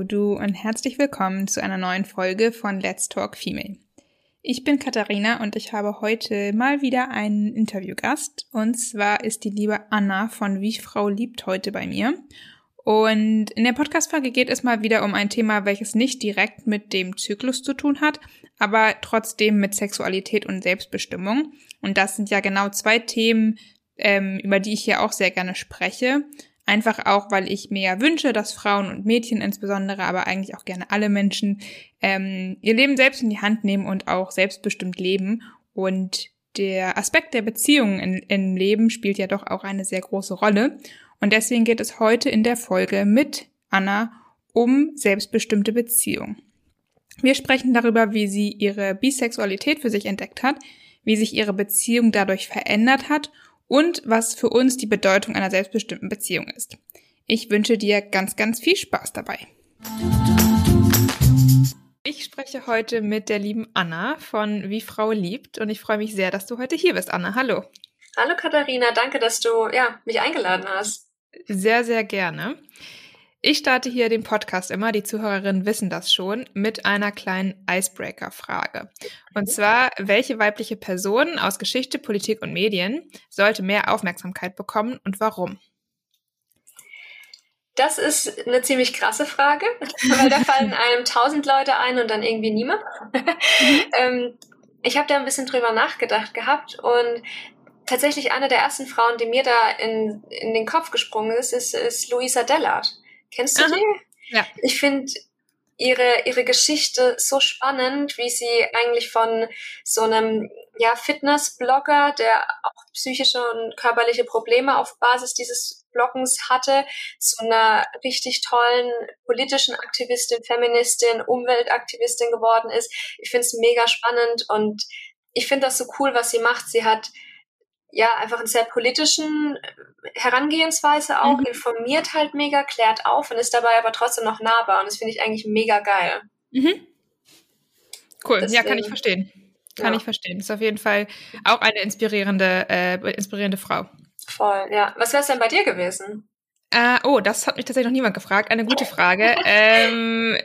Hallo du und herzlich willkommen zu einer neuen Folge von Let's Talk Female. Ich bin Katharina und ich habe heute mal wieder einen Interviewgast und zwar ist die liebe Anna von Wie Frau liebt heute bei mir. Und in der Podcast-Folge geht es mal wieder um ein Thema, welches nicht direkt mit dem Zyklus zu tun hat, aber trotzdem mit Sexualität und Selbstbestimmung. Und das sind ja genau zwei Themen, ähm, über die ich hier auch sehr gerne spreche. Einfach auch, weil ich mir wünsche, dass Frauen und Mädchen insbesondere, aber eigentlich auch gerne alle Menschen, ähm, ihr Leben selbst in die Hand nehmen und auch selbstbestimmt leben. Und der Aspekt der Beziehungen im Leben spielt ja doch auch eine sehr große Rolle. Und deswegen geht es heute in der Folge mit Anna um selbstbestimmte Beziehung. Wir sprechen darüber, wie sie ihre Bisexualität für sich entdeckt hat, wie sich ihre Beziehung dadurch verändert hat und was für uns die Bedeutung einer selbstbestimmten Beziehung ist. Ich wünsche dir ganz, ganz viel Spaß dabei. Ich spreche heute mit der lieben Anna von Wie Frau liebt und ich freue mich sehr, dass du heute hier bist, Anna. Hallo. Hallo Katharina, danke, dass du ja, mich eingeladen hast. Sehr, sehr gerne. Ich starte hier den Podcast immer, die Zuhörerinnen wissen das schon, mit einer kleinen Icebreaker-Frage. Und zwar, welche weibliche Person aus Geschichte, Politik und Medien sollte mehr Aufmerksamkeit bekommen und warum? Das ist eine ziemlich krasse Frage, weil da fallen einem tausend Leute ein und dann irgendwie niemand. ähm, ich habe da ein bisschen drüber nachgedacht gehabt und tatsächlich eine der ersten Frauen, die mir da in, in den Kopf gesprungen ist, ist, ist Luisa Dellert. Kennst du Aha. die? Ja. Ich finde ihre, ihre Geschichte so spannend, wie sie eigentlich von so einem ja, Fitness-Blogger, der auch psychische und körperliche Probleme auf Basis dieses Bloggens hatte, zu einer richtig tollen politischen Aktivistin, Feministin, Umweltaktivistin geworden ist. Ich finde es mega spannend und ich finde das so cool, was sie macht. Sie hat ja, einfach einen sehr politischen äh, Herangehensweise auch, mhm. informiert halt mega, klärt auf und ist dabei aber trotzdem noch nahbar. Und das finde ich eigentlich mega geil. Mhm. Cool, Deswegen, ja, kann ich verstehen. Kann ja. ich verstehen. Ist auf jeden Fall auch eine inspirierende, äh, inspirierende Frau. Voll, ja. Was wäre es denn bei dir gewesen? Äh, oh, das hat mich tatsächlich noch niemand gefragt. Eine gute Frage. ähm,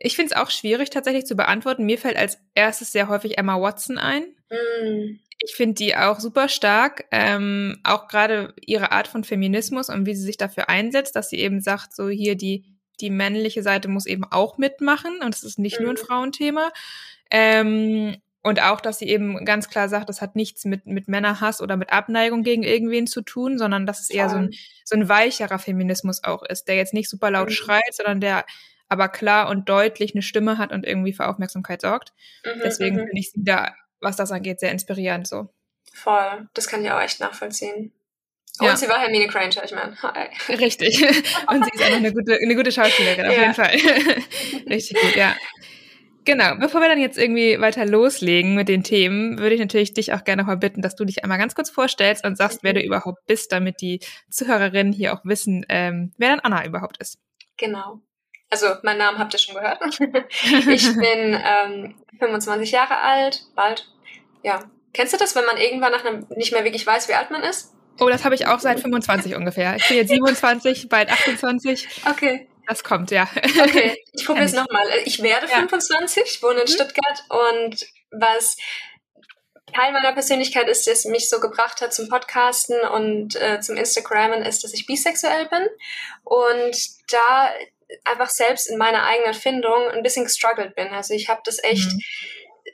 ich finde es auch schwierig tatsächlich zu beantworten. Mir fällt als erstes sehr häufig Emma Watson ein. Mm. Ich finde die auch super stark, ähm, auch gerade ihre Art von Feminismus und wie sie sich dafür einsetzt, dass sie eben sagt, so hier die die männliche Seite muss eben auch mitmachen und es ist nicht mhm. nur ein mhm. Frauenthema. Ähm, und auch, dass sie eben ganz klar sagt, das hat nichts mit, mit Männerhass oder mit Abneigung gegen irgendwen zu tun, sondern dass es eher so ein, so ein weicherer Feminismus auch ist, der jetzt nicht super laut mhm. schreit, sondern der aber klar und deutlich eine Stimme hat und irgendwie für Aufmerksamkeit sorgt. Mhm, Deswegen mhm. finde ich sie da was das angeht, sehr inspirierend so. Voll, das kann ich auch echt nachvollziehen. Und ja. sie war Hermine Granger, ich meine. Richtig. Und sie ist auch eine gute, eine gute Schauspielerin, auf ja. jeden Fall. Richtig gut, ja. Genau, bevor wir dann jetzt irgendwie weiter loslegen mit den Themen, würde ich natürlich dich auch gerne noch mal bitten, dass du dich einmal ganz kurz vorstellst und sagst, wer du überhaupt bist, damit die Zuhörerinnen hier auch wissen, ähm, wer dann Anna überhaupt ist. Genau. Also, meinen Namen habt ihr schon gehört. ich bin ähm, 25 Jahre alt, bald. Ja. Kennst du das, wenn man irgendwann nach einem nicht mehr wirklich weiß, wie alt man ist? Oh, das habe ich auch seit 25 ungefähr. Ich bin jetzt 27, bald 28. Okay. Das kommt, ja. Okay, ich probiere es nochmal. Ich werde ja. 25, wohne in mhm. Stuttgart und was Teil meiner Persönlichkeit ist, das mich so gebracht hat zum Podcasten und äh, zum Instagrammen, ist, dass ich bisexuell bin. Und da einfach selbst in meiner eigenen Findung ein bisschen gestruggelt bin. Also ich habe das echt mhm.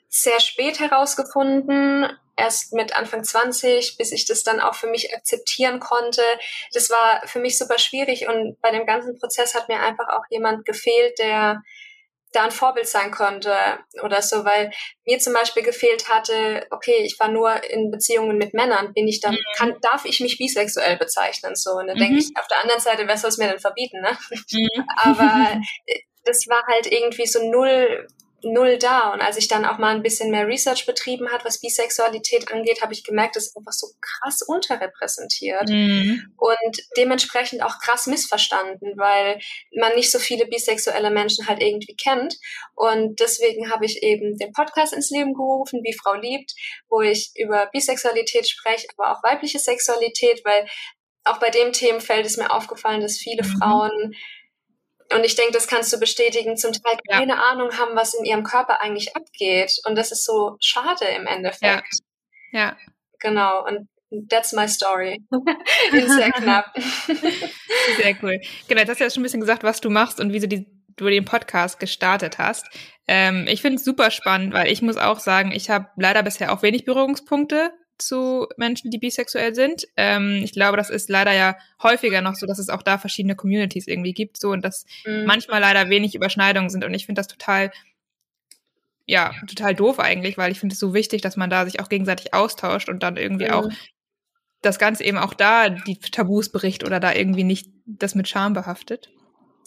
sehr spät herausgefunden, erst mit Anfang 20, bis ich das dann auch für mich akzeptieren konnte. Das war für mich super schwierig und bei dem ganzen Prozess hat mir einfach auch jemand gefehlt, der da ein Vorbild sein konnte oder so, weil mir zum Beispiel gefehlt hatte, okay, ich war nur in Beziehungen mit Männern, bin ich dann, mhm. kann, darf ich mich bisexuell bezeichnen, so, und dann mhm. denke ich, auf der anderen Seite, wer soll es mir denn verbieten, ne? Mhm. Aber das war halt irgendwie so null null da. Und als ich dann auch mal ein bisschen mehr Research betrieben hat, was Bisexualität angeht, habe ich gemerkt, das ist einfach so krass unterrepräsentiert mhm. und dementsprechend auch krass missverstanden, weil man nicht so viele bisexuelle Menschen halt irgendwie kennt. Und deswegen habe ich eben den Podcast ins Leben gerufen, wie Frau liebt, wo ich über Bisexualität spreche, aber auch weibliche Sexualität, weil auch bei dem Themenfeld ist mir aufgefallen, dass viele mhm. Frauen und ich denke, das kannst du bestätigen, zum Teil keine ja. Ahnung haben, was in ihrem Körper eigentlich abgeht. Und das ist so schade im Endeffekt. Ja. ja. Genau. Und that's my story. In sehr knapp. sehr cool. Genau, du hast ja schon ein bisschen gesagt, was du machst und wie du, die, du den Podcast gestartet hast. Ähm, ich finde es super spannend, weil ich muss auch sagen, ich habe leider bisher auch wenig Berührungspunkte zu Menschen, die bisexuell sind. Ähm, ich glaube, das ist leider ja häufiger noch so, dass es auch da verschiedene Communities irgendwie gibt, so und dass mhm. manchmal leider wenig Überschneidungen sind. Und ich finde das total, ja, total doof eigentlich, weil ich finde es so wichtig, dass man da sich auch gegenseitig austauscht und dann irgendwie mhm. auch das Ganze eben auch da die Tabus bricht oder da irgendwie nicht das mit Scham behaftet.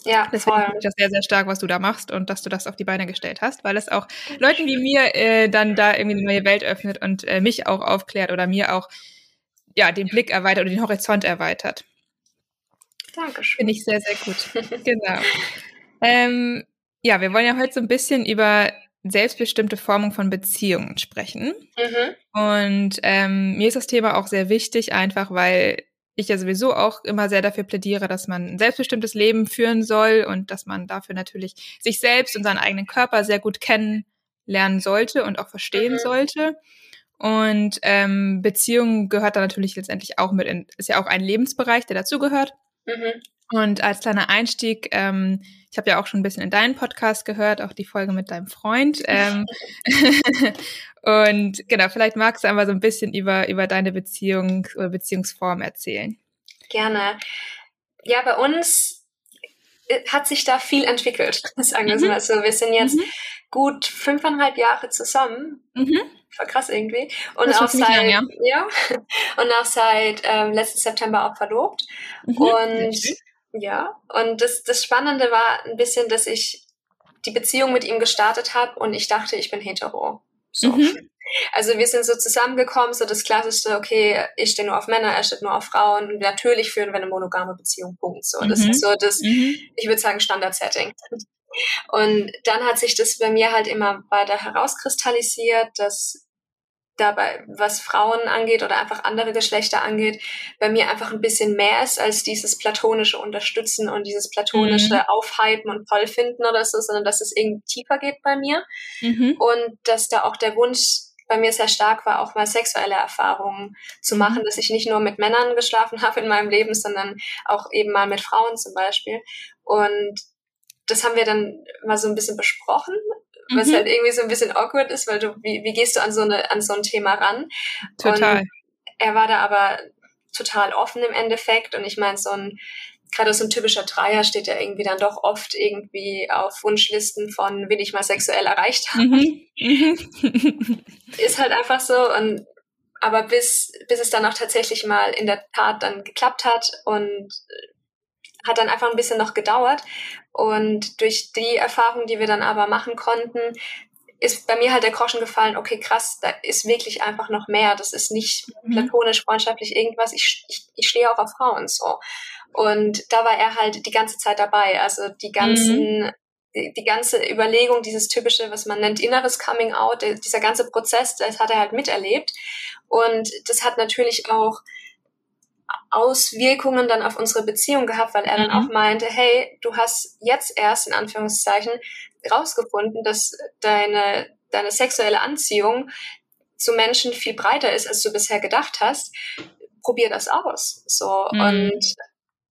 Ja, Deswegen finde ich das sehr, sehr stark, was du da machst und dass du das auf die Beine gestellt hast, weil es auch Leuten wie mir äh, dann da irgendwie eine neue Welt öffnet und äh, mich auch aufklärt oder mir auch ja den Blick erweitert oder den Horizont erweitert. Dankeschön. Finde ich sehr, sehr gut. genau. Ähm, ja, wir wollen ja heute so ein bisschen über selbstbestimmte Formung von Beziehungen sprechen. Mhm. Und ähm, mir ist das Thema auch sehr wichtig, einfach weil ich ja sowieso auch immer sehr dafür plädiere, dass man ein selbstbestimmtes Leben führen soll und dass man dafür natürlich sich selbst und seinen eigenen Körper sehr gut kennenlernen sollte und auch verstehen mhm. sollte. Und ähm, Beziehung gehört da natürlich letztendlich auch mit in, ist ja auch ein Lebensbereich, der dazugehört. Mhm. Und als kleiner Einstieg, ähm, ich habe ja auch schon ein bisschen in deinen Podcast gehört, auch die Folge mit deinem Freund. Ähm, und genau, vielleicht magst du einmal so ein bisschen über, über deine Beziehung oder Beziehungsform erzählen. Gerne. Ja, bei uns äh, hat sich da viel entwickelt, sagen wir mhm. mal so. Wir sind jetzt mhm. gut fünfeinhalb Jahre zusammen. Mhm. War krass irgendwie. Und auch seit, lang, ja. ja. und auch seit ähm, letzten September auch verlobt. Mhm. Und ja, und das, das Spannende war ein bisschen, dass ich die Beziehung mit ihm gestartet habe und ich dachte, ich bin hetero. So. Mhm. Also wir sind so zusammengekommen, so das klassischste, okay, ich stehe nur auf Männer, er steht nur auf Frauen. Und natürlich führen wir eine monogame Beziehung, Punkt. So, das mhm. ist so das, mhm. ich würde sagen, Standard-Setting. Und dann hat sich das bei mir halt immer weiter herauskristallisiert, dass dabei, was Frauen angeht oder einfach andere Geschlechter angeht, bei mir einfach ein bisschen mehr ist als dieses platonische Unterstützen und dieses platonische mhm. Aufhypen und toll oder so, sondern dass es irgendwie tiefer geht bei mir. Mhm. Und dass da auch der Wunsch bei mir sehr stark war, auch mal sexuelle Erfahrungen zu mhm. machen, dass ich nicht nur mit Männern geschlafen habe in meinem Leben, sondern auch eben mal mit Frauen zum Beispiel. Und das haben wir dann mal so ein bisschen besprochen was mhm. halt irgendwie so ein bisschen awkward ist, weil du, wie, wie gehst du an so, eine, an so ein Thema ran? Total. Und er war da aber total offen im Endeffekt und ich meine, so ein, gerade so ein typischer Dreier steht ja irgendwie dann doch oft irgendwie auf Wunschlisten von, will ich mal sexuell erreicht haben. Mhm. Mhm. ist halt einfach so und aber bis, bis es dann auch tatsächlich mal in der Tat dann geklappt hat und hat dann einfach ein bisschen noch gedauert. Und durch die Erfahrung, die wir dann aber machen konnten, ist bei mir halt der Groschen gefallen, okay, krass, da ist wirklich einfach noch mehr. Das ist nicht mhm. platonisch, freundschaftlich, irgendwas. Ich, ich, ich stehe auch auf Frauen so. Und da war er halt die ganze Zeit dabei. Also die ganzen, mhm. die, die, ganze Überlegung, dieses typische, was man nennt, inneres Coming Out, dieser ganze Prozess, das hat er halt miterlebt. Und das hat natürlich auch Auswirkungen dann auf unsere Beziehung gehabt, weil er dann auch mhm. meinte, hey, du hast jetzt erst in Anführungszeichen rausgefunden, dass deine, deine sexuelle Anziehung zu Menschen viel breiter ist, als du bisher gedacht hast. Probier das aus. So. Mhm. Und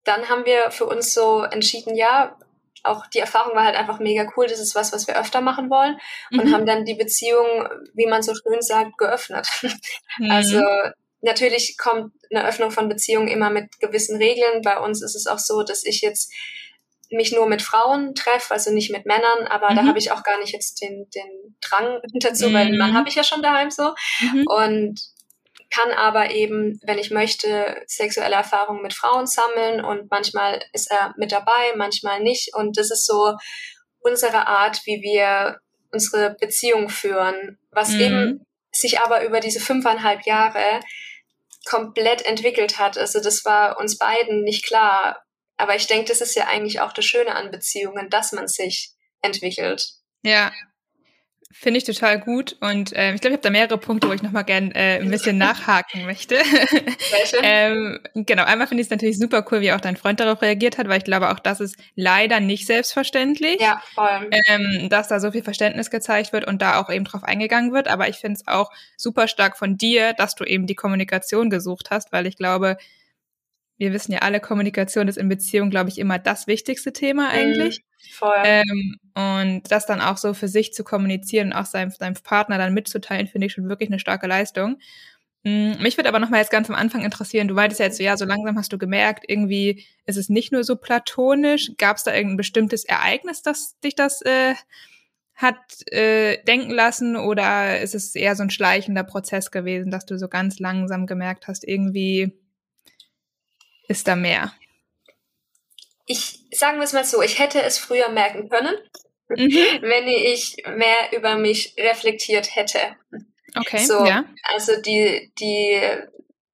dann haben wir für uns so entschieden, ja, auch die Erfahrung war halt einfach mega cool. Das ist was, was wir öfter machen wollen und mhm. haben dann die Beziehung, wie man so schön sagt, geöffnet. Mhm. Also natürlich kommt eine Öffnung von Beziehungen immer mit gewissen Regeln. Bei uns ist es auch so, dass ich jetzt mich nur mit Frauen treffe, also nicht mit Männern, aber mhm. da habe ich auch gar nicht jetzt den, den Drang dazu, mhm. weil einen Mann habe ich ja schon daheim so. Mhm. Und kann aber eben, wenn ich möchte, sexuelle Erfahrungen mit Frauen sammeln und manchmal ist er mit dabei, manchmal nicht. Und das ist so unsere Art, wie wir unsere Beziehung führen, was mhm. eben sich aber über diese fünfeinhalb Jahre komplett entwickelt hat. Also das war uns beiden nicht klar. Aber ich denke, das ist ja eigentlich auch das Schöne an Beziehungen, dass man sich entwickelt. Ja, Finde ich total gut und ähm, ich glaube, ich habe da mehrere Punkte, wo ich nochmal gern äh, ein bisschen nachhaken möchte. Welche? ähm, genau, einmal finde ich es natürlich super cool, wie auch dein Freund darauf reagiert hat, weil ich glaube, auch das ist leider nicht selbstverständlich, ja, voll. Ähm, dass da so viel Verständnis gezeigt wird und da auch eben drauf eingegangen wird. Aber ich finde es auch super stark von dir, dass du eben die Kommunikation gesucht hast, weil ich glaube, wir wissen ja alle, Kommunikation ist in Beziehung, glaube ich, immer das wichtigste Thema eigentlich. Mhm, voll. Ähm, und das dann auch so für sich zu kommunizieren und auch seinem, seinem Partner dann mitzuteilen, finde ich schon wirklich eine starke Leistung. Mm, mich würde aber noch mal jetzt ganz am Anfang interessieren, du meintest ja jetzt so, ja, so langsam hast du gemerkt, irgendwie ist es nicht nur so platonisch. Gab es da irgendein bestimmtes Ereignis, das dich das äh, hat äh, denken lassen oder ist es eher so ein schleichender Prozess gewesen, dass du so ganz langsam gemerkt hast, irgendwie ist da mehr? Ich sagen wir es mal so, ich hätte es früher merken können, mhm. wenn ich mehr über mich reflektiert hätte. Okay. So, ja. Also die, die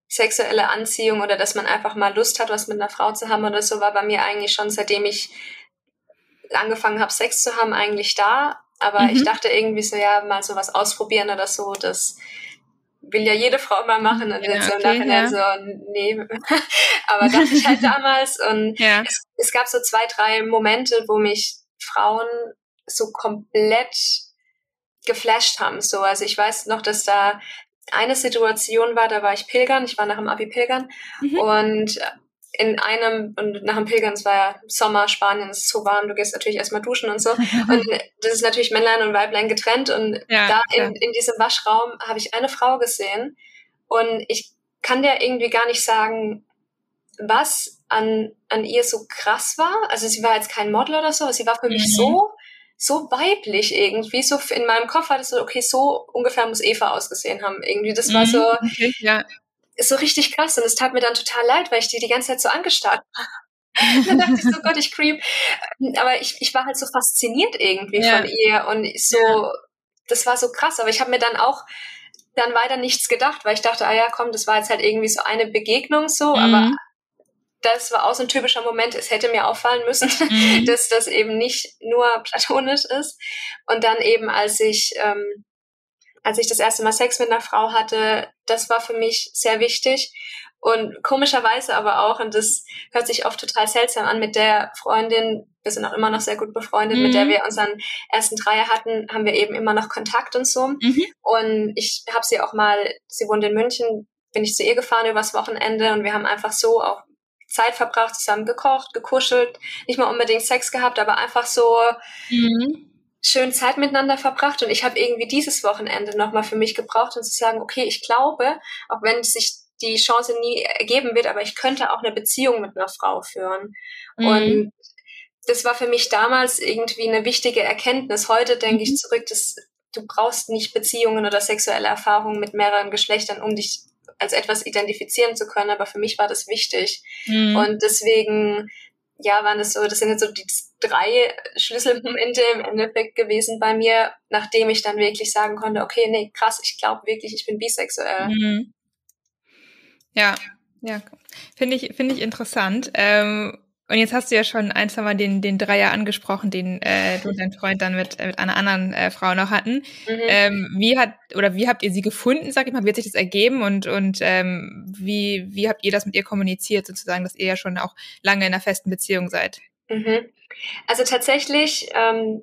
sexuelle Anziehung oder dass man einfach mal Lust hat, was mit einer Frau zu haben oder so, war bei mir eigentlich schon, seitdem ich angefangen habe, Sex zu haben, eigentlich da. Aber mhm. ich dachte irgendwie so, ja, mal sowas ausprobieren oder so, das will ja jede Frau mal machen und ja, jetzt so okay, Nachhinein ja. so, nee. Aber dachte ich halt damals und ja. es, es gab so zwei, drei Momente, wo mich Frauen so komplett geflasht haben. So, also ich weiß noch, dass da eine Situation war, da war ich pilgern, ich war nach dem Abi pilgern mhm. und in einem, und nach dem Pilgern, es war ja Sommer, Spanien, es ist so warm, du gehst natürlich erstmal duschen und so. und das ist natürlich Männlein und Weiblein getrennt. Und ja, da in, in diesem Waschraum habe ich eine Frau gesehen. Und ich kann dir irgendwie gar nicht sagen, was an, an ihr so krass war. Also sie war jetzt kein Model oder so, aber sie war für mhm. mich so, so weiblich irgendwie. So in meinem Kopf war das so, okay, so ungefähr muss Eva ausgesehen haben. Irgendwie, das war mhm. so. Okay, ja ist so richtig krass und es tat mir dann total leid, weil ich die die ganze Zeit so angestarrt habe. dann dachte ich so, Gott, ich creep. Aber ich, ich war halt so fasziniert irgendwie ja. von ihr und so, ja. das war so krass. Aber ich habe mir dann auch dann weiter nichts gedacht, weil ich dachte, ah ja, komm, das war jetzt halt irgendwie so eine Begegnung so, mhm. aber das war auch so ein typischer Moment, es hätte mir auffallen müssen, mhm. dass das eben nicht nur platonisch ist. Und dann eben, als ich ähm, als ich das erste Mal Sex mit einer Frau hatte, das war für mich sehr wichtig. Und komischerweise aber auch, und das hört sich oft total seltsam an, mit der Freundin, wir sind auch immer noch sehr gut befreundet, mhm. mit der mhm. wir unseren ersten Dreier hatten, haben wir eben immer noch Kontakt und so. Mhm. Und ich habe sie auch mal, sie wohnt in München, bin ich zu ihr gefahren übers Wochenende und wir haben einfach so auch Zeit verbracht, zusammen gekocht, gekuschelt, nicht mal unbedingt Sex gehabt, aber einfach so mhm schön Zeit miteinander verbracht und ich habe irgendwie dieses Wochenende nochmal für mich gebraucht, um zu sagen, okay, ich glaube, auch wenn sich die Chance nie ergeben wird, aber ich könnte auch eine Beziehung mit einer Frau führen. Mhm. Und das war für mich damals irgendwie eine wichtige Erkenntnis. Heute denke ich mhm. zurück, dass du brauchst nicht Beziehungen oder sexuelle Erfahrungen mit mehreren Geschlechtern, um dich als etwas identifizieren zu können, aber für mich war das wichtig. Mhm. Und deswegen ja, waren das so, das sind jetzt so die drei Schlüsselmomente im Endeffekt gewesen bei mir, nachdem ich dann wirklich sagen konnte, okay, nee, krass, ich glaube wirklich, ich bin bisexuell. Mhm. Ja, ja, finde ich, finde ich interessant. Ähm, und jetzt hast du ja schon ein, zwei Mal den, den Dreier angesprochen, den äh, du und dein Freund dann mit, mit einer anderen äh, Frau noch hatten. Mhm. Ähm, wie hat oder wie habt ihr sie gefunden, sag ich mal, wie hat sich das ergeben und, und ähm, wie, wie habt ihr das mit ihr kommuniziert, sozusagen, dass ihr ja schon auch lange in einer festen Beziehung seid? Mhm. Also tatsächlich, ähm,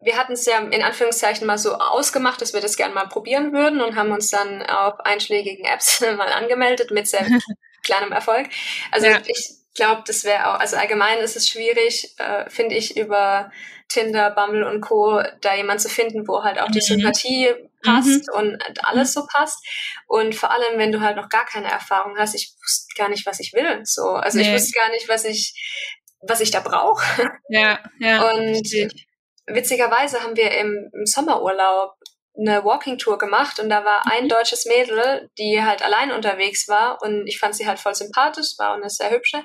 wir hatten es ja in Anführungszeichen mal so ausgemacht, dass wir das gerne mal probieren würden und haben uns dann auf einschlägigen Apps mal angemeldet mit sehr kleinem Erfolg. Also ja. ich glaube, das wäre auch, also allgemein ist es schwierig, äh, finde ich, über Tinder, Bumble und Co. da jemand zu finden, wo halt auch die mhm. Sympathie passt mhm. und alles so passt. Und vor allem, wenn du halt noch gar keine Erfahrung hast, ich wusste gar nicht, was ich will. So, also nee. ich wusste gar nicht, was ich was ich da brauche. Ja, ja. Und witzigerweise haben wir im, im Sommerurlaub eine Walking Tour gemacht und da war ein mhm. deutsches Mädel, die halt allein unterwegs war und ich fand sie halt voll sympathisch, war auch eine sehr hübsche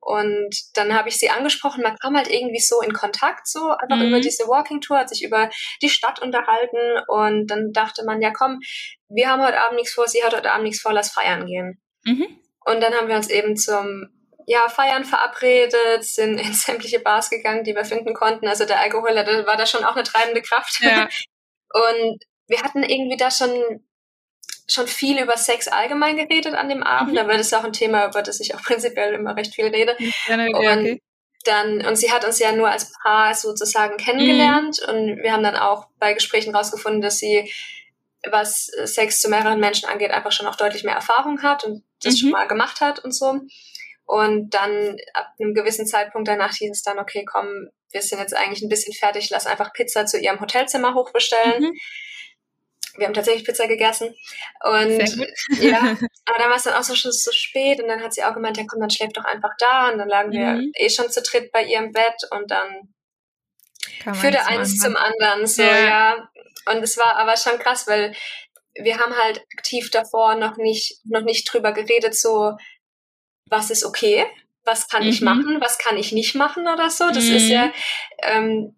und dann habe ich sie angesprochen, man kam halt irgendwie so in Kontakt, so einfach mhm. über diese Walking Tour, hat sich über die Stadt unterhalten und dann dachte man, ja komm, wir haben heute Abend nichts vor, sie hat heute Abend nichts vor, lass feiern gehen. Mhm. Und dann haben wir uns eben zum ja, Feiern verabredet, sind in sämtliche Bars gegangen, die wir finden konnten. Also der Alkohol war da schon auch eine treibende Kraft. Ja. Und wir hatten irgendwie da schon schon viel über Sex allgemein geredet an dem Abend, mhm. aber das ist auch ein Thema, über das ich auch prinzipiell immer recht viel rede. Ja, und okay. dann, und sie hat uns ja nur als Paar sozusagen kennengelernt mhm. und wir haben dann auch bei Gesprächen rausgefunden, dass sie, was Sex zu mehreren Menschen angeht, einfach schon auch deutlich mehr Erfahrung hat und das mhm. schon mal gemacht hat und so. Und dann ab einem gewissen Zeitpunkt danach hieß es dann, okay, komm, wir sind jetzt eigentlich ein bisschen fertig, lass einfach Pizza zu ihrem Hotelzimmer hochbestellen. Mhm. Wir haben tatsächlich Pizza gegessen. Und ja, aber dann war es dann auch so schon so spät und dann hat sie auch gemeint, ja komm, dann schläft doch einfach da. Und dann lagen wir mhm. eh schon zu dritt bei ihrem Bett und dann führte eins zum anderen. So, ja. ja. Und es war aber schon krass, weil wir haben halt aktiv davor noch nicht, noch nicht drüber geredet, so, was ist okay, was kann mhm. ich machen, was kann ich nicht machen oder so. Das mhm. ist ja, ähm,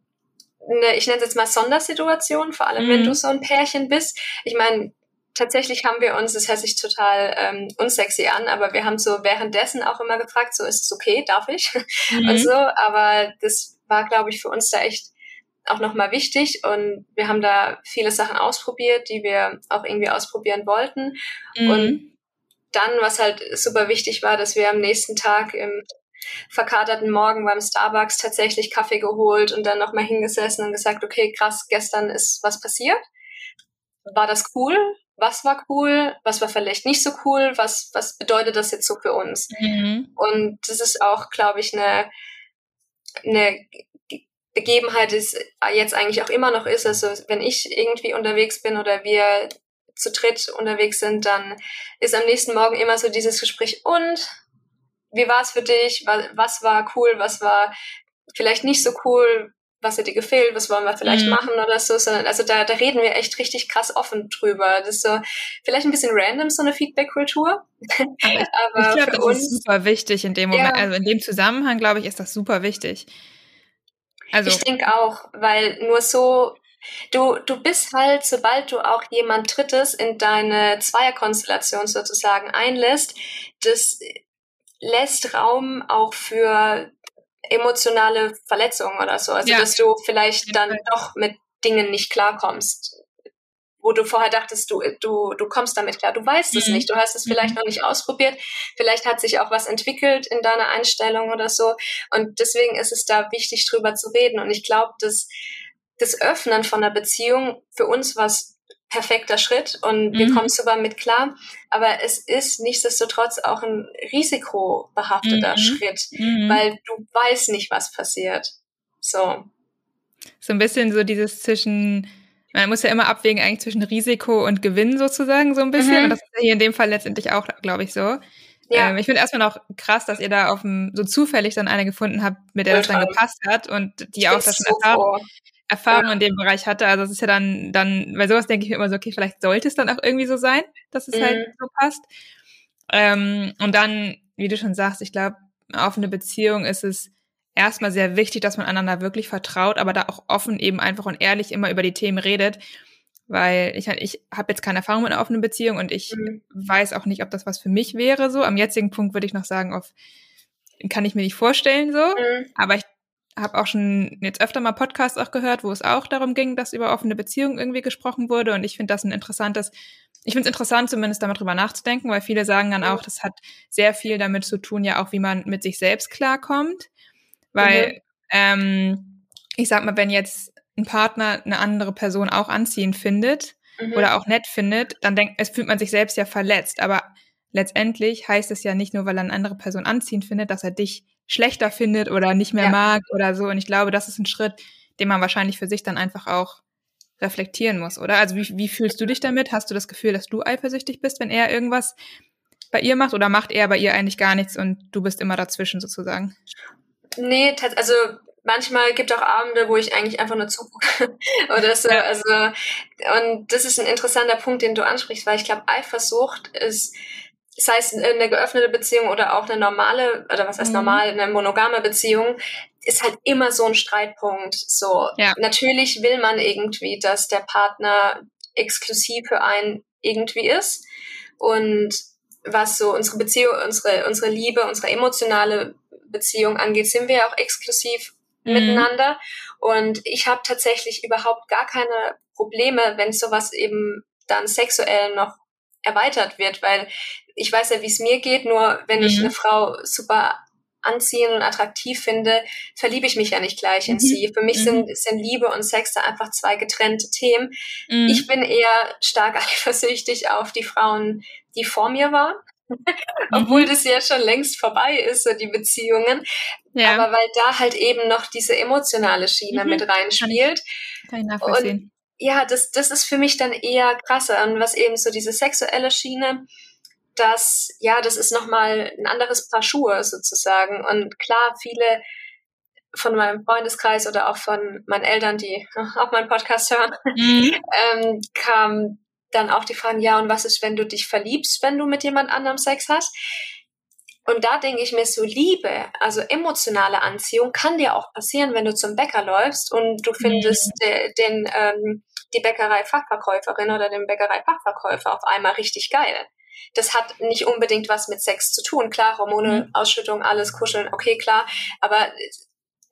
eine, ich nenne es jetzt mal Sondersituation, vor allem mhm. wenn du so ein Pärchen bist. Ich meine, tatsächlich haben wir uns, das hört sich total ähm, unsexy an, aber wir haben so währenddessen auch immer gefragt, so ist es okay, darf ich? Mhm. Und so, aber das war, glaube ich, für uns da echt auch nochmal wichtig und wir haben da viele Sachen ausprobiert, die wir auch irgendwie ausprobieren wollten. Mhm. Und dann, was halt super wichtig war, dass wir am nächsten Tag im verkaterten Morgen beim Starbucks tatsächlich Kaffee geholt und dann nochmal hingesessen und gesagt, okay, krass, gestern ist was passiert. War das cool? Was war cool? Was war vielleicht nicht so cool? Was, was bedeutet das jetzt so für uns? Mhm. Und das ist auch, glaube ich, eine, eine Begebenheit, die es jetzt eigentlich auch immer noch ist. Also wenn ich irgendwie unterwegs bin oder wir zu dritt unterwegs sind, dann ist am nächsten Morgen immer so dieses Gespräch und wie war es für dich? Was war cool? Was war vielleicht nicht so cool? Was hat dir gefehlt? Was wollen wir vielleicht mhm. machen oder so? Sondern, also da, da reden wir echt richtig krass offen drüber. Das ist so vielleicht ein bisschen random, so eine Feedback-Kultur. Aber, ich glaube, das uns, ist super wichtig in dem Moment. Ja. Also in dem Zusammenhang, glaube ich, ist das super wichtig. Also, ich denke auch, weil nur so Du, du bist halt, sobald du auch jemand Drittes in deine Zweierkonstellation sozusagen einlässt, das lässt Raum auch für emotionale Verletzungen oder so. Also, ja. dass du vielleicht dann doch mit Dingen nicht klarkommst, wo du vorher dachtest, du, du, du kommst damit klar. Du weißt mhm. es nicht. Du hast es vielleicht mhm. noch nicht ausprobiert. Vielleicht hat sich auch was entwickelt in deiner Einstellung oder so. Und deswegen ist es da wichtig, drüber zu reden. Und ich glaube, dass das Öffnen von einer Beziehung für uns was perfekter Schritt und wir mhm. kommen super mit klar. Aber es ist nichtsdestotrotz auch ein risikobehafteter mhm. Schritt, mhm. weil du weißt nicht, was passiert. So. So ein bisschen so dieses zwischen, man muss ja immer abwägen eigentlich zwischen Risiko und Gewinn sozusagen so ein bisschen. Mhm. Und das ist ja hier in dem Fall letztendlich auch, glaube ich, so. Ja. Ähm, ich finde erstmal noch krass, dass ihr da auf dem, so zufällig dann eine gefunden habt, mit der Ultra. das dann gepasst hat und die ich auch das schon so erfahren, Erfahrung in dem Bereich hatte. Also es ist ja dann, dann, bei sowas denke ich mir immer so, okay, vielleicht sollte es dann auch irgendwie so sein, dass es halt mhm. halt so passt. Ähm, und dann, wie du schon sagst, ich glaube, auf eine Beziehung ist es erstmal sehr wichtig, dass man einander wirklich vertraut, aber da auch offen eben einfach und ehrlich immer über die Themen redet. Weil ich, ich habe jetzt keine Erfahrung mit einer offenen Beziehung und ich mhm. weiß auch nicht, ob das was für mich wäre. So am jetzigen Punkt würde ich noch sagen, auf kann ich mir nicht vorstellen so. Mhm. Aber ich habe auch schon jetzt öfter mal Podcasts auch gehört, wo es auch darum ging, dass über offene Beziehungen irgendwie gesprochen wurde. Und ich finde das ein interessantes, ich finde es interessant, zumindest damit drüber nachzudenken, weil viele sagen dann auch, das hat sehr viel damit zu tun, ja auch, wie man mit sich selbst klarkommt. Weil, mhm. ähm, ich sag mal, wenn jetzt ein Partner eine andere Person auch anziehend findet mhm. oder auch nett findet, dann denkt, es fühlt man sich selbst ja verletzt. Aber letztendlich heißt es ja nicht nur, weil er eine andere Person anziehend findet, dass er dich schlechter findet oder nicht mehr ja. mag oder so. Und ich glaube, das ist ein Schritt, den man wahrscheinlich für sich dann einfach auch reflektieren muss, oder? Also wie, wie fühlst du dich damit? Hast du das Gefühl, dass du eifersüchtig bist, wenn er irgendwas bei ihr macht oder macht er bei ihr eigentlich gar nichts und du bist immer dazwischen sozusagen? Nee, also manchmal gibt es auch Abende, wo ich eigentlich einfach nur zugucke oder so. Ja. Also und das ist ein interessanter Punkt, den du ansprichst, weil ich glaube, Eifersucht ist sei es eine geöffnete Beziehung oder auch eine normale, oder was heißt mhm. normal, eine monogame Beziehung, ist halt immer so ein Streitpunkt. So, ja. natürlich will man irgendwie, dass der Partner exklusiv für einen irgendwie ist. Und was so unsere Beziehung, unsere, unsere Liebe, unsere emotionale Beziehung angeht, sind wir auch exklusiv mhm. miteinander. Und ich habe tatsächlich überhaupt gar keine Probleme, wenn sowas eben dann sexuell noch erweitert wird, weil ich weiß ja, wie es mir geht, nur wenn mhm. ich eine Frau super anziehend und attraktiv finde, verliebe ich mich ja nicht gleich in mhm. sie. Für mich mhm. sind, sind Liebe und Sex da einfach zwei getrennte Themen. Mhm. Ich bin eher stark eifersüchtig auf die Frauen, die vor mir waren. Obwohl mhm. das ja schon längst vorbei ist, so die Beziehungen. Ja. Aber weil da halt eben noch diese emotionale Schiene mhm. mit reinspielt. Kann ich nachvollziehen. Und ja, das, das ist für mich dann eher krasser. Und was eben so diese sexuelle Schiene, das, ja, das ist nochmal ein anderes Paar Schuhe sozusagen. Und klar, viele von meinem Freundeskreis oder auch von meinen Eltern, die auch meinen Podcast hören, mhm. ähm, kam dann auch die Frage, ja, und was ist, wenn du dich verliebst, wenn du mit jemand anderem Sex hast? Und da denke ich mir so, Liebe, also emotionale Anziehung, kann dir auch passieren, wenn du zum Bäcker läufst und du findest mhm. de, den, ähm, die Bäckerei-Fachverkäuferin oder den Bäckerei-Fachverkäufer auf einmal richtig geil. Das hat nicht unbedingt was mit Sex zu tun. Klar, Hormone, mhm. Ausschüttung, alles kuscheln, okay, klar. Aber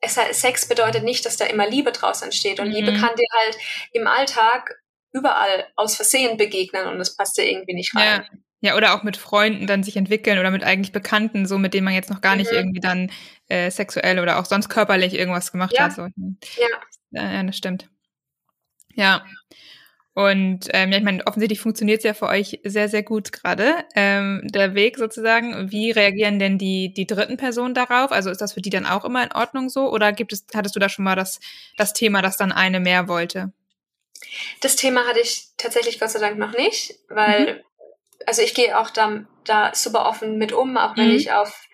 es, Sex bedeutet nicht, dass da immer Liebe draus entsteht. Und mhm. Liebe kann dir halt im Alltag überall aus Versehen begegnen und das passt dir irgendwie nicht rein. Ja. Ja, oder auch mit Freunden dann sich entwickeln oder mit eigentlich Bekannten, so mit denen man jetzt noch gar nicht mhm. irgendwie dann äh, sexuell oder auch sonst körperlich irgendwas gemacht ja. hat. So. Ja. ja, das stimmt. Ja. Und ähm, ja, ich meine, offensichtlich funktioniert es ja für euch sehr, sehr gut gerade, ähm, der Weg sozusagen. Wie reagieren denn die, die dritten Personen darauf? Also ist das für die dann auch immer in Ordnung so? Oder gibt es, hattest du da schon mal das, das Thema, dass dann eine mehr wollte? Das Thema hatte ich tatsächlich Gott sei Dank noch nicht, weil, mhm. also ich gehe auch da, da super offen mit um, auch wenn mhm. ich auf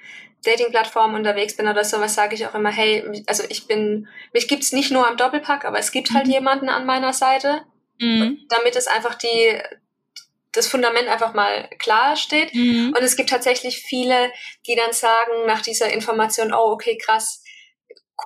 Dating-Plattformen unterwegs bin oder sowas, sage ich auch immer, hey, also ich bin, mich gibt's nicht nur am Doppelpack, aber es gibt halt mhm. jemanden an meiner Seite, mhm. damit es einfach die, das Fundament einfach mal klar steht. Mhm. Und es gibt tatsächlich viele, die dann sagen nach dieser Information, oh, okay, krass,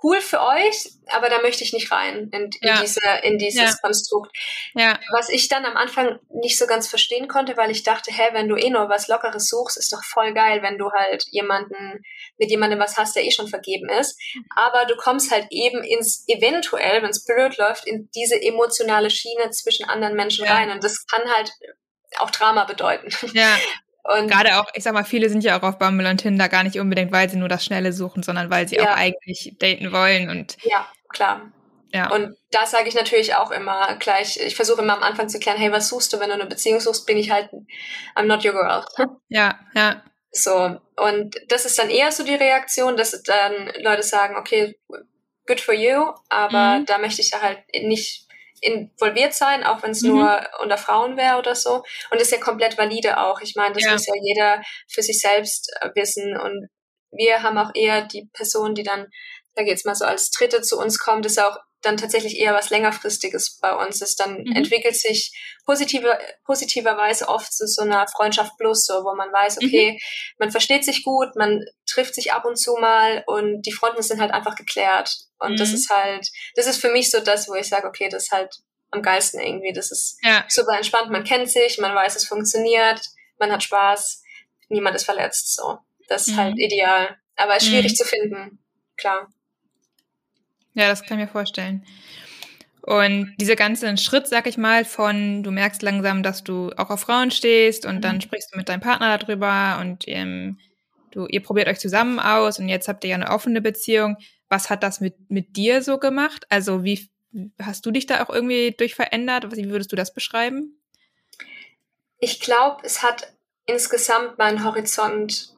cool für euch, aber da möchte ich nicht rein in, in, ja. diese, in dieses ja. Konstrukt. Ja. Was ich dann am Anfang nicht so ganz verstehen konnte, weil ich dachte, hä, wenn du eh nur was Lockeres suchst, ist doch voll geil, wenn du halt jemanden, mit jemandem was hast, der eh schon vergeben ist. Aber du kommst halt eben ins, eventuell, wenn es blöd läuft, in diese emotionale Schiene zwischen anderen Menschen rein. Und das kann halt auch Drama bedeuten. Ja. Und gerade auch, ich sag mal, viele sind ja auch auf Bumble und Tinder gar nicht unbedingt, weil sie nur das Schnelle suchen, sondern weil sie ja. auch eigentlich daten wollen und. Ja, klar. Ja. Und da sage ich natürlich auch immer gleich, ich versuche immer am Anfang zu klären, hey, was suchst du, wenn du eine Beziehung suchst, bin ich halt, I'm not your girl. Ja, ja. So, und das ist dann eher so die Reaktion, dass dann Leute sagen, okay, good for you, aber mhm. da möchte ich ja halt nicht involviert sein, auch wenn es mhm. nur unter Frauen wäre oder so. Und das ist ja komplett valide auch. Ich meine, das ja. muss ja jeder für sich selbst äh, wissen. Und wir haben auch eher die Person, die dann, da geht's mal so als Dritte zu uns kommt, ist auch dann tatsächlich eher was längerfristiges bei uns ist. Dann mhm. entwickelt sich positive, positiverweise oft zu so einer Freundschaft plus, so, wo man weiß, okay, mhm. man versteht sich gut, man trifft sich ab und zu mal und die Fronten sind halt einfach geklärt. Und mhm. das ist halt, das ist für mich so das, wo ich sage, okay, das ist halt am geilsten irgendwie. Das ist ja. super entspannt, man kennt sich, man weiß, es funktioniert, man hat Spaß, niemand ist verletzt, so. Das ist halt mhm. ideal. Aber ist schwierig mhm. zu finden, klar. Ja, das kann ich mir vorstellen. Und dieser ganze Schritt, sag ich mal, von du merkst langsam, dass du auch auf Frauen stehst und mhm. dann sprichst du mit deinem Partner darüber und ähm, du, ihr probiert euch zusammen aus und jetzt habt ihr ja eine offene Beziehung. Was hat das mit, mit dir so gemacht? Also wie hast du dich da auch irgendwie durch verändert? Wie würdest du das beschreiben? Ich glaube, es hat insgesamt meinen Horizont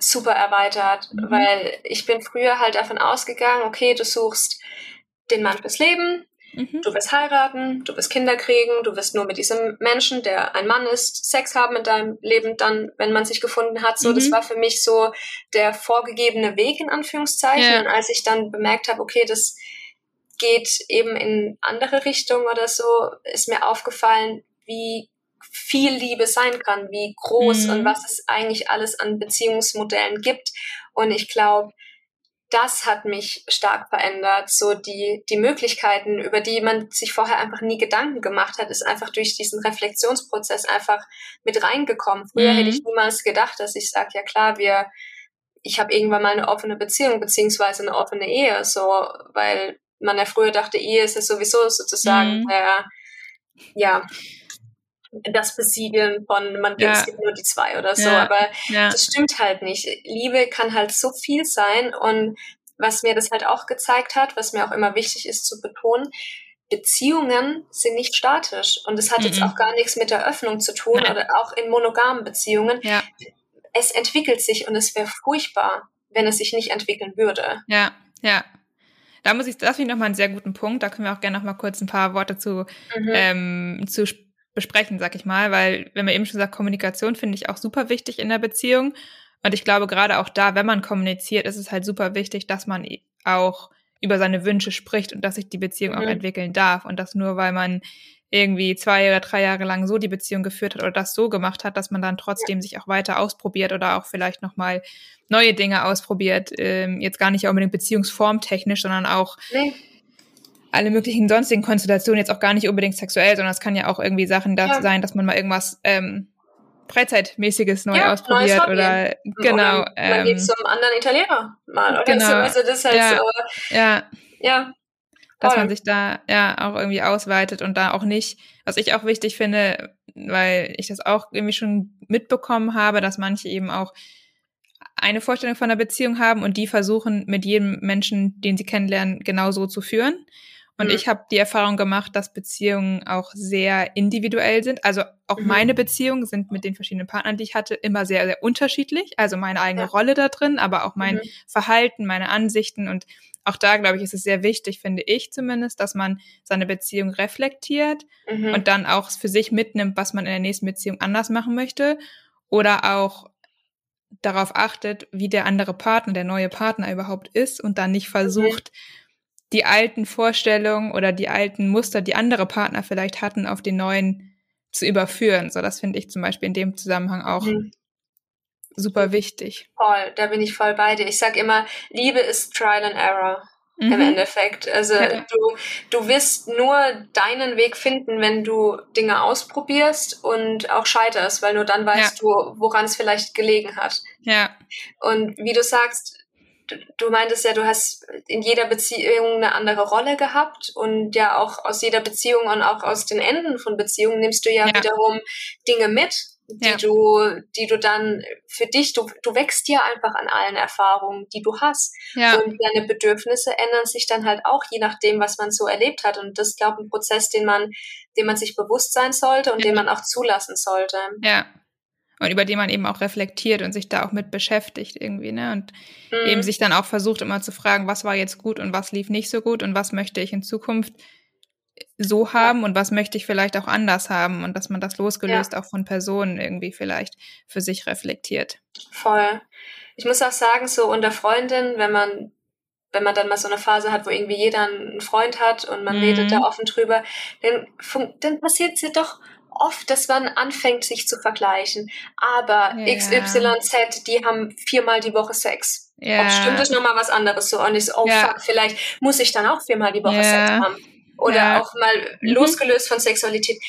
super erweitert, mhm. weil ich bin früher halt davon ausgegangen, okay, du suchst den Mann fürs Leben, Mhm. Du wirst heiraten, du wirst Kinder kriegen, du wirst nur mit diesem Menschen, der ein Mann ist, Sex haben in deinem Leben, dann, wenn man sich gefunden hat. So, mhm. das war für mich so der vorgegebene Weg in Anführungszeichen. Ja. Und als ich dann bemerkt habe, okay, das geht eben in andere Richtungen oder so, ist mir aufgefallen, wie viel Liebe sein kann, wie groß mhm. und was es eigentlich alles an Beziehungsmodellen gibt. Und ich glaube, das hat mich stark verändert. So die, die Möglichkeiten, über die man sich vorher einfach nie Gedanken gemacht hat, ist einfach durch diesen Reflexionsprozess einfach mit reingekommen. Früher mhm. hätte ich niemals gedacht, dass ich sage, ja klar, wir, ich habe irgendwann mal eine offene Beziehung beziehungsweise eine offene Ehe, so, weil man ja früher dachte, Ehe ist ja sowieso sozusagen Mhm. der, ja, das Besiegeln von man Ja. gibt nur die zwei oder so, Ja. aber Ja. das stimmt halt nicht. Liebe kann halt so viel sein und was mir das halt auch gezeigt hat, was mir auch immer wichtig ist zu betonen, Beziehungen sind nicht statisch und es hat jetzt Mhm. auch gar nichts mit der Öffnung zu tun Nein. oder auch in monogamen Beziehungen. Ja. Es entwickelt sich und es wäre furchtbar, wenn es sich nicht entwickeln würde. Ja, ja. Da muss ich, das finde ich nochmal einen sehr guten Punkt. Da können wir auch gerne nochmal kurz ein paar Worte zu, Mhm. ähm, zu sp- besprechen, sag ich mal, weil, wenn man eben schon sagt, Kommunikation finde ich auch super wichtig in der Beziehung. Und ich glaube, gerade auch da, wenn man kommuniziert, ist es halt super wichtig, dass man auch über seine Wünsche spricht und dass sich die Beziehung auch Mhm. entwickeln darf. Und das nur, weil man irgendwie zwei oder drei Jahre lang so die Beziehung geführt hat oder das so gemacht hat, dass man dann trotzdem sich auch weiter ausprobiert oder auch vielleicht nochmal neue Dinge ausprobiert. Ähm, jetzt gar nicht unbedingt beziehungsformtechnisch, sondern auch Nee. Alle möglichen sonstigen Konstellationen, jetzt auch gar nicht unbedingt sexuell, sondern es kann ja auch irgendwie Sachen da Ja. sein, dass man mal irgendwas ähm, Freizeitmäßiges neu Ja, ausprobiert oder genau. Oder man geht Ähm, zum anderen Italiener mal oder Genau. so. Also das ist halt Ja. so, ja, ja. dass Voll. man sich da ja auch irgendwie ausweitet und da auch nicht, was ich auch wichtig finde, weil ich das auch irgendwie schon mitbekommen habe, dass manche eben auch eine Vorstellung von einer Beziehung haben und die versuchen mit jedem Menschen, den sie kennenlernen, genauso zu führen. Und Mhm. ich habe die Erfahrung gemacht, dass Beziehungen auch sehr individuell sind. Also auch Mhm. meine Beziehungen sind mit den verschiedenen Partnern, die ich hatte, immer sehr, sehr unterschiedlich. Also meine eigene Ja. Rolle da drin, aber auch mein Mhm. Verhalten, meine Ansichten. Und auch da, glaube ich, ist es sehr wichtig, finde ich zumindest, dass man seine Beziehung reflektiert Mhm. und dann auch für sich mitnimmt, was man in der nächsten Beziehung anders machen möchte. Oder auch darauf achtet, wie der andere Partner, der neue Partner überhaupt ist und dann nicht versucht, die alten Vorstellungen oder die alten Muster, die andere Partner vielleicht hatten, auf den neuen zu überführen. So, das finde ich zum Beispiel in dem Zusammenhang auch Mhm. super wichtig. Voll, da bin ich voll bei dir. Ich sag immer, Liebe ist Trial and Error im Mhm. Endeffekt. Also Ja. du, du wirst nur deinen Weg finden, wenn du Dinge ausprobierst und auch scheiterst, weil nur dann weißt du, woran es vielleicht gelegen hat. Ja, Und wie du sagst, du, meintest ja, du hast in jeder Beziehung eine andere Rolle gehabt und ja auch aus jeder Beziehung und auch aus den Enden von Beziehungen nimmst du ja, Ja. wiederum Dinge mit, die Ja. du, die du dann für dich, du, du wächst ja einfach an allen Erfahrungen, die du hast. ja, Und deine Bedürfnisse ändern sich dann halt auch, je nachdem, was man so erlebt hat. Und das ist, glaube ich, ein Prozess, den man, dem man sich bewusst sein sollte und den man auch zulassen sollte. ja. Und über den man eben auch reflektiert und sich da auch mit beschäftigt irgendwie, ne? Und Mhm. eben sich dann auch versucht immer zu fragen, was war jetzt gut und was lief nicht so gut und was möchte ich in Zukunft so haben und was möchte ich vielleicht auch anders haben und dass man das losgelöst auch von Personen irgendwie vielleicht für sich reflektiert. Voll. Ich muss auch sagen, so unter Freundinnen, wenn man, wenn man dann mal so eine Phase hat, wo irgendwie jeder einen Freund hat und man Mhm. redet da offen drüber, dann, dann passiert es ja doch oft, dass man anfängt, sich zu vergleichen. Aber Ja. XYZ, die haben viermal die Woche Sex. Ja. Ob stimmt, ist nochmal was anderes so. Und ich so, oh Ja. fuck, vielleicht muss ich dann auch viermal die Woche Ja. Sex haben. Oder auch mal Mhm. losgelöst von Sexualität.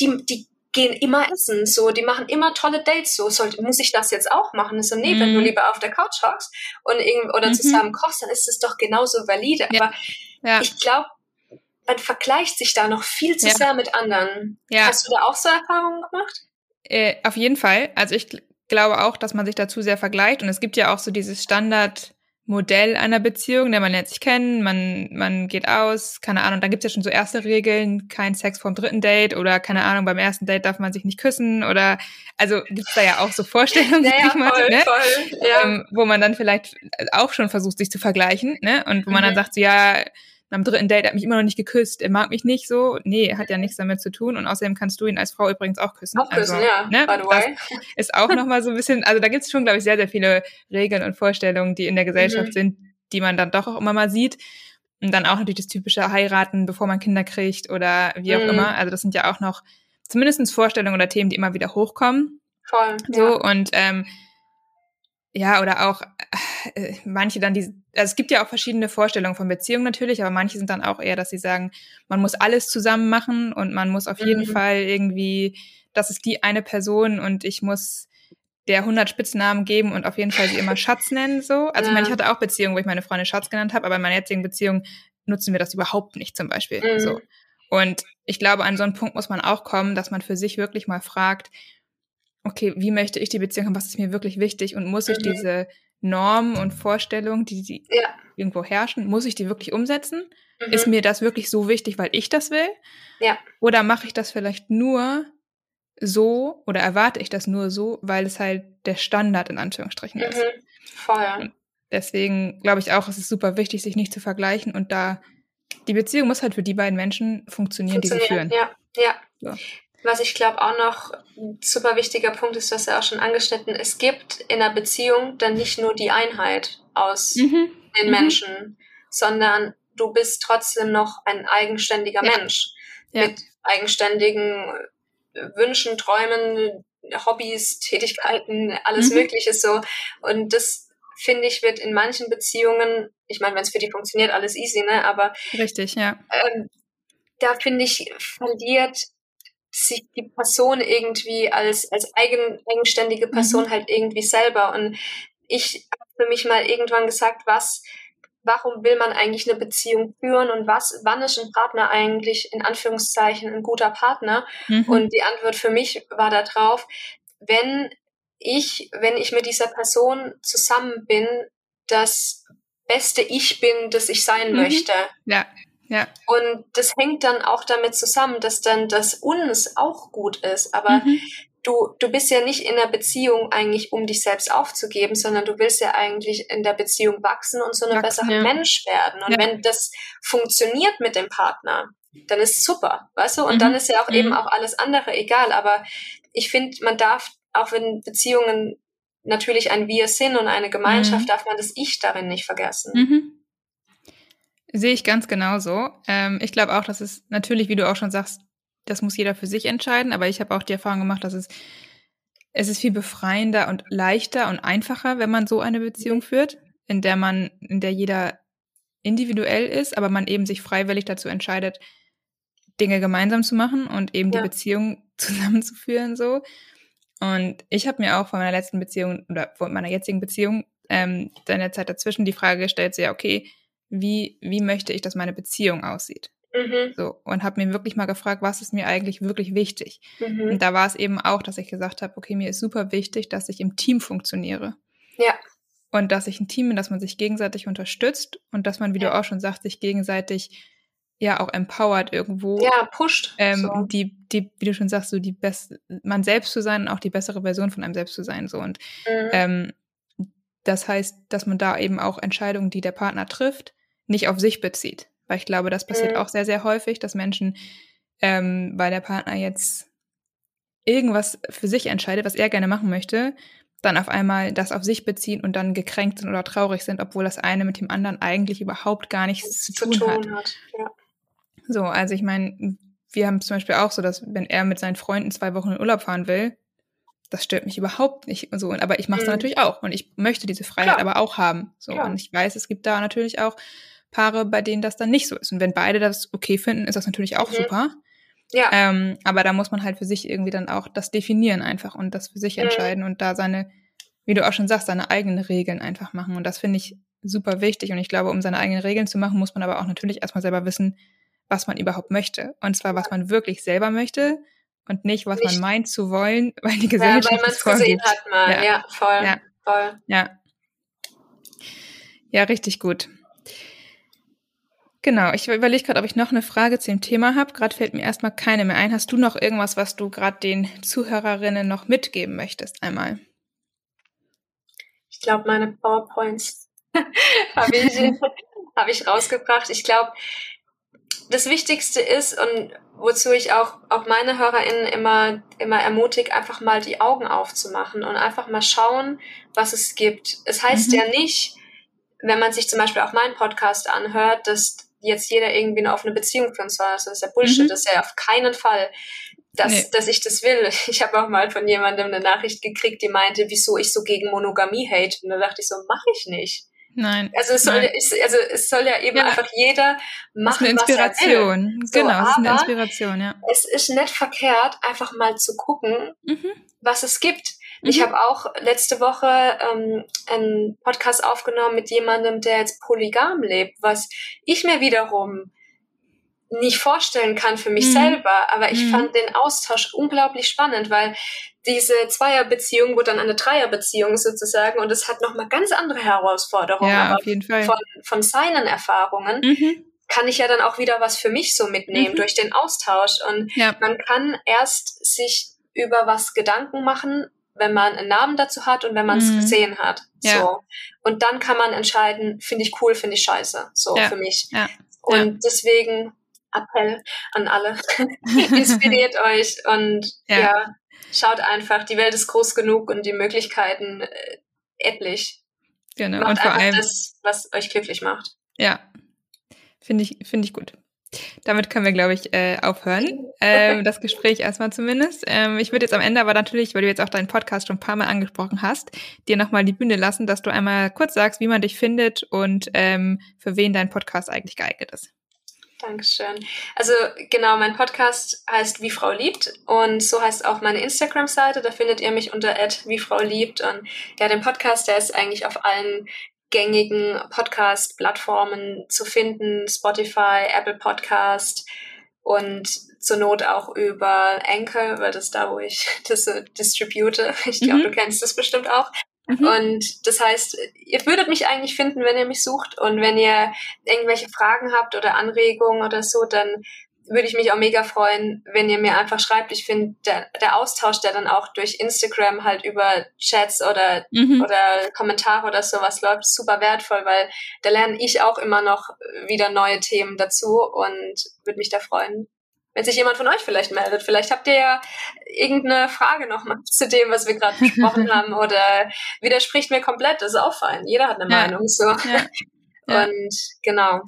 Die, die gehen immer essen, so, die machen immer tolle Dates, so, soll, muss ich das jetzt auch machen? So, nee, wenn Mhm. du lieber auf der Couch hockst und irgend, oder Mhm. zusammen kochst, dann ist es doch genauso valide. Aber ich glaube, man vergleicht sich da noch viel zu Ja. sehr mit anderen. ja. Hast du da auch so Erfahrungen gemacht? Äh, auf jeden Fall. Also ich gl- glaube auch, dass man sich dazu sehr vergleicht. Und es gibt ja auch so dieses Standardmodell einer Beziehung, der man lernt sich kennen, man, man geht aus, keine Ahnung, da gibt's ja schon so erste Regeln, kein Sex vom dritten Date oder keine Ahnung, beim ersten Date darf man sich nicht küssen oder also gibt's da ja auch so Vorstellungen, Ja, sag ja, ich mal, voll, ne? voll. Ja. ähm, wo man dann vielleicht auch schon versucht, sich zu vergleichen, ne? Und wo man dann Mhm. sagt, so, ja, am dritten Date hat mich immer noch nicht geküsst, er mag mich nicht so. Nee, hat ja nichts damit zu tun. Und außerdem kannst du ihn als Frau übrigens auch küssen. Auch küssen, also, ja, ne, by the way. Das ist auch nochmal so ein bisschen, also da gibt es schon, glaube ich, sehr, sehr viele Regeln und Vorstellungen, die in der Gesellschaft mhm. sind, die man dann doch auch immer mal sieht. Und dann auch natürlich das typische Heiraten, bevor man Kinder kriegt oder wie auch mhm. immer. Also das sind ja auch noch zumindest Vorstellungen oder Themen, die immer wieder hochkommen. Voll. So, ja. und ähm, ja, oder auch äh, manche dann die, also es gibt ja auch verschiedene Vorstellungen von Beziehungen natürlich, aber manche sind dann auch eher, dass sie sagen, man muss alles zusammen machen und man muss auf jeden mhm. Fall irgendwie, das ist die eine Person und ich muss der 100 Spitznamen geben und auf jeden Fall sie immer Schatz nennen, so. Also ja. ich meine, ich hatte auch Beziehungen, wo ich meine Freundin Schatz genannt habe, aber in meiner jetzigen Beziehung nutzen wir das überhaupt nicht zum Beispiel, mhm. so. Und ich glaube, an so einen Punkt muss man auch kommen, dass man für sich wirklich mal fragt, okay, wie möchte ich die Beziehung haben, was ist mir wirklich wichtig und muss ich mhm. diese Normen und Vorstellungen, die, die ja. irgendwo herrschen, muss ich die wirklich umsetzen? Mhm. Ist mir das wirklich so wichtig, weil ich das will? Ja. Oder mache ich das vielleicht nur so oder erwarte ich das nur so, weil es halt der Standard in Anführungsstrichen ist? Mhm. Voll. Und deswegen glaube ich auch, es ist super wichtig, sich nicht zu vergleichen und da die Beziehung muss halt für die beiden Menschen funktionieren, funktionieren. die sie führen. Ja, ja. So. Was ich glaube auch noch ein super wichtiger Punkt ist, was er auch schon angeschnitten, es gibt in einer Beziehung dann nicht nur die Einheit aus mhm. den mhm. Menschen, sondern du bist trotzdem noch ein eigenständiger ja. Mensch ja. mit eigenständigen Wünschen, Träumen, Hobbys, Tätigkeiten, alles mhm. Mögliche so. Und das finde ich wird in manchen Beziehungen, ich meine, wenn es für die funktioniert, alles easy, ne? Aber richtig, ja. Ähm, da finde ich verliert sich die Person irgendwie als, als eigen, eigenständige mhm. Person mhm. halt irgendwie selber. Und ich habe für mich mal irgendwann gesagt, was, warum will man eigentlich eine Beziehung führen und was, wann ist ein Partner eigentlich in Anführungszeichen ein guter Partner? Mhm. Und die Antwort für mich war da drauf, wenn ich, wenn ich mit dieser Person zusammen bin, das beste Ich bin, das ich sein mhm. möchte. Ja. Ja. Und das hängt dann auch damit zusammen, dass dann das uns auch gut ist. Aber mhm. du, du bist ja nicht in der Beziehung eigentlich, um dich selbst aufzugeben, sondern du willst ja eigentlich in der Beziehung wachsen und so ein besserer ja. Mensch werden. Und ja. wenn das funktioniert mit dem Partner, dann ist super, weißt du? Und mhm. dann ist ja auch mhm. eben auch alles andere egal. Aber ich finde, man darf, auch wenn Beziehungen natürlich ein Wir sind und eine Gemeinschaft, mhm. darf man das Ich darin nicht vergessen. Mhm. Sehe ich ganz genauso. Ähm, ich glaube auch, dass es natürlich, wie du auch schon sagst, das muss jeder für sich entscheiden, aber ich habe auch die Erfahrung gemacht, dass es, es ist viel befreiender und leichter und einfacher, wenn man so eine Beziehung führt, in der man, in der jeder individuell ist, aber man eben sich freiwillig dazu entscheidet, Dinge gemeinsam zu machen und eben ja. die Beziehung zusammenzuführen so. Und ich habe mir auch von meiner letzten Beziehung oder von meiner jetzigen Beziehung ähm, in der Zeit dazwischen die Frage gestellt, so ja, okay, wie, wie möchte ich, dass meine Beziehung aussieht. Mhm. So, und habe mir wirklich mal gefragt, was ist mir eigentlich wirklich wichtig? Mhm. Und da war es eben auch, dass ich gesagt habe, okay, mir ist super wichtig, dass ich im Team funktioniere. Ja. Und dass ich ein Team bin, dass man sich gegenseitig unterstützt und dass man, wie ja. du auch schon sagst, sich gegenseitig ja auch empowert irgendwo. Ja, pusht. Ähm, so. die, die, wie du schon sagst, so die beste, man selbst zu sein und auch die bessere Version von einem selbst zu sein. So. Und mhm. ähm, das heißt, dass man da eben auch Entscheidungen, die der Partner trifft, nicht auf sich bezieht. Weil ich glaube, das passiert mhm. auch sehr, sehr häufig, dass Menschen, ähm, weil der Partner jetzt irgendwas für sich entscheidet, was er gerne machen möchte, dann auf einmal das auf sich beziehen und dann gekränkt sind oder traurig sind, obwohl das eine mit dem anderen eigentlich überhaupt gar nichts zu, zu tun, tun, hat. hat. Ja. So, also ich meine, wir haben zum Beispiel auch so, dass wenn er mit seinen Freunden zwei Wochen in Urlaub fahren will, das stört mich überhaupt nicht so. Aber ich mache es mhm. natürlich auch und ich möchte diese Freiheit Klar. aber auch haben. So Klar. und ich weiß, es gibt da natürlich auch Paare, bei denen das dann nicht so ist. Und wenn beide das okay finden, ist das natürlich auch mhm. super. Ja. Ähm, aber da muss man halt für sich irgendwie dann auch das definieren einfach und das für sich mhm. entscheiden und da seine, wie du auch schon sagst, seine eigenen Regeln einfach machen. Und das finde ich super wichtig. Und ich glaube, um seine eigenen Regeln zu machen, muss man aber auch natürlich erstmal selber wissen, was man überhaupt möchte. Und zwar, was man wirklich selber möchte und nicht, was nicht. man meint zu wollen, weil die Gesellschaft ja, weil es gesehen hat mal. Ja, ja voll. Ja. voll. Ja. Ja, richtig gut. Genau, ich überlege gerade, ob ich noch eine Frage zu dem Thema habe. Gerade fällt mir erstmal keine mehr ein. Hast du noch irgendwas, was du gerade den Zuhörerinnen noch mitgeben möchtest einmal? Ich glaube, meine PowerPoints habe ich, habe ich rausgebracht. Ich glaube, das Wichtigste ist und wozu ich auch, auch meine HörerInnen immer, immer ermutigt, einfach mal die Augen aufzumachen und einfach mal schauen, was es gibt. Es heißt mhm. ja nicht, wenn man sich zum Beispiel auch meinen Podcast anhört, dass jetzt jeder irgendwie eine offene Beziehung führen soll. Das ist ja Bullshit. Mhm. Das ist ja auf keinen Fall, dass, nee. dass ich das will. Ich habe auch mal von jemandem eine Nachricht gekriegt, die meinte, wieso ich so gegen Monogamie hate. Und da dachte ich so, mache ich nicht. Nein. Also es soll, nein. Ich, also es soll ja eben ja. einfach jeder machen, das ist eine Inspiration. will. Genau, es ist eine Inspiration, ja. Es ist nicht verkehrt, einfach mal zu gucken, mhm. was es gibt. Mhm. Ich habe auch letzte Woche ähm, einen Podcast aufgenommen mit jemandem, der jetzt polygam lebt, was ich mir wiederum nicht vorstellen kann für mich mhm. selber, aber ich mhm. fand den Austausch unglaublich spannend, weil diese Zweierbeziehung wurde dann eine Dreierbeziehung sozusagen und es hat nochmal ganz andere Herausforderungen. Ja, auf jeden Fall. Von, von seinen Erfahrungen mhm. kann ich ja dann auch wieder was für mich so mitnehmen mhm. durch den Austausch und ja. man kann erst sich über was Gedanken machen, wenn man einen Namen dazu hat und wenn man es mhm. gesehen hat. Ja. So. Und dann kann man entscheiden, finde ich cool, finde ich scheiße. So ja. für mich. Ja. Und deswegen Appell an alle. Inspiriert euch und ja. schaut einfach, die Welt ist groß genug und die Möglichkeiten äh, etlich. Genau. Macht und vor allem das, was euch glücklich macht. Ja. Finde ich, finde ich gut. Damit können wir, glaube ich, äh, aufhören. Ähm, das Gespräch erstmal zumindest. Ähm, ich würde jetzt am Ende aber natürlich, weil du jetzt auch deinen Podcast schon ein paar Mal angesprochen hast, dir nochmal die Bühne lassen, dass du einmal kurz sagst, wie man dich findet und ähm, für wen dein Podcast eigentlich geeignet ist. Dankeschön. Also genau, mein Podcast heißt Wie Frau liebt und so heißt auch meine Instagram-Seite. Da findet ihr mich unter wie Frau liebt und ja, den Podcast, der ist eigentlich auf allen gängigen Podcast-Plattformen zu finden, Spotify, Apple Podcast und zur Not auch über Anchor, weil das ist da, wo ich das so distribute. Ich glaube, mhm. du kennst das bestimmt auch. Mhm. Und das heißt, ihr würdet mich eigentlich finden, wenn ihr mich sucht. Und wenn ihr irgendwelche Fragen habt oder Anregungen oder so, dann würde ich mich auch mega freuen, wenn ihr mir einfach schreibt. Ich finde, der, der Austausch, der dann auch durch Instagram halt über Chats oder, mhm. oder Kommentare oder sowas läuft, super wertvoll, weil da lerne ich auch immer noch wieder neue Themen dazu und würde mich da freuen, wenn sich jemand von euch vielleicht meldet. Vielleicht habt ihr ja irgendeine Frage noch mal zu dem, was wir gerade besprochen haben oder widerspricht mir komplett. Das ist auch fein. Jeder hat eine ja. Meinung. So. Ja. Und genau.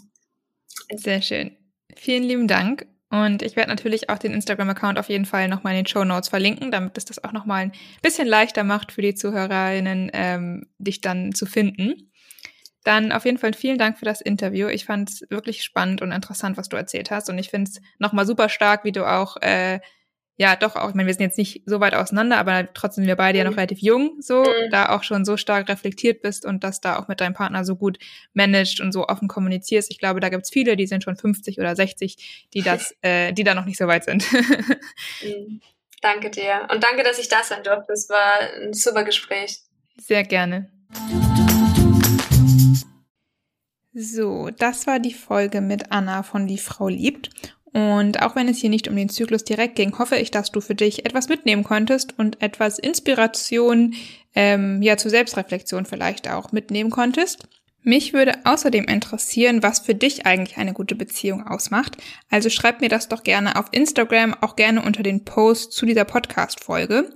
Sehr schön. Vielen lieben Dank. Und ich werde natürlich auch den Instagram-Account auf jeden Fall nochmal in den Show Notes verlinken, damit es das auch nochmal ein bisschen leichter macht für die ZuhörerInnen, ähm, dich dann zu finden. Dann auf jeden Fall vielen Dank für das Interview. Ich fand es wirklich spannend und interessant, was du erzählt hast. Und ich finde es nochmal super stark, wie du auch, äh, ja, doch auch, ich meine, wir sind jetzt nicht so weit auseinander, aber trotzdem sind wir beide mhm. ja noch mhm. relativ jung, so, mhm. da auch schon so stark reflektiert bist und das da auch mit deinem Partner so gut managed und so offen kommunizierst. Ich glaube, da gibt's viele, die sind schon 50 oder 60, die das, äh, die da noch nicht so weit sind. mhm. Danke dir. Und danke, dass ich da sein durfte. Es war ein super Gespräch. Sehr gerne. So, das war die Folge mit Anna von Die Frau liebt. Und auch wenn es hier nicht um den Zyklus direkt ging, hoffe ich, dass du für dich etwas mitnehmen konntest und etwas Inspiration, ähm, ja, zur Selbstreflexion vielleicht auch mitnehmen konntest. Mich würde außerdem interessieren, was für dich eigentlich eine gute Beziehung ausmacht. Also schreib mir das doch gerne auf Instagram, auch gerne unter den Post zu dieser Podcast-Folge.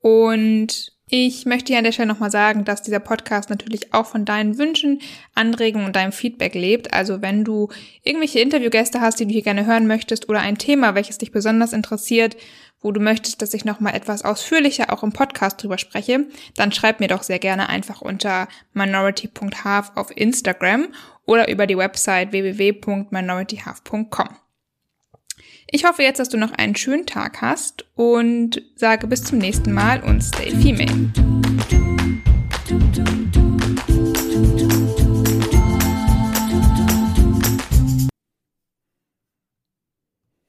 Und ich möchte hier an der Stelle nochmal sagen, dass dieser Podcast natürlich auch von deinen Wünschen, Anregungen und deinem Feedback lebt. Also wenn du irgendwelche Interviewgäste hast, die du hier gerne hören möchtest oder ein Thema, welches dich besonders interessiert, wo du möchtest, dass ich nochmal etwas ausführlicher auch im Podcast drüber spreche, dann schreib mir doch sehr gerne einfach unter minority.half auf Instagram oder über die Website www.minorityhalf.com. Ich hoffe jetzt, dass du noch einen schönen Tag hast und sage bis zum nächsten Mal und stay female.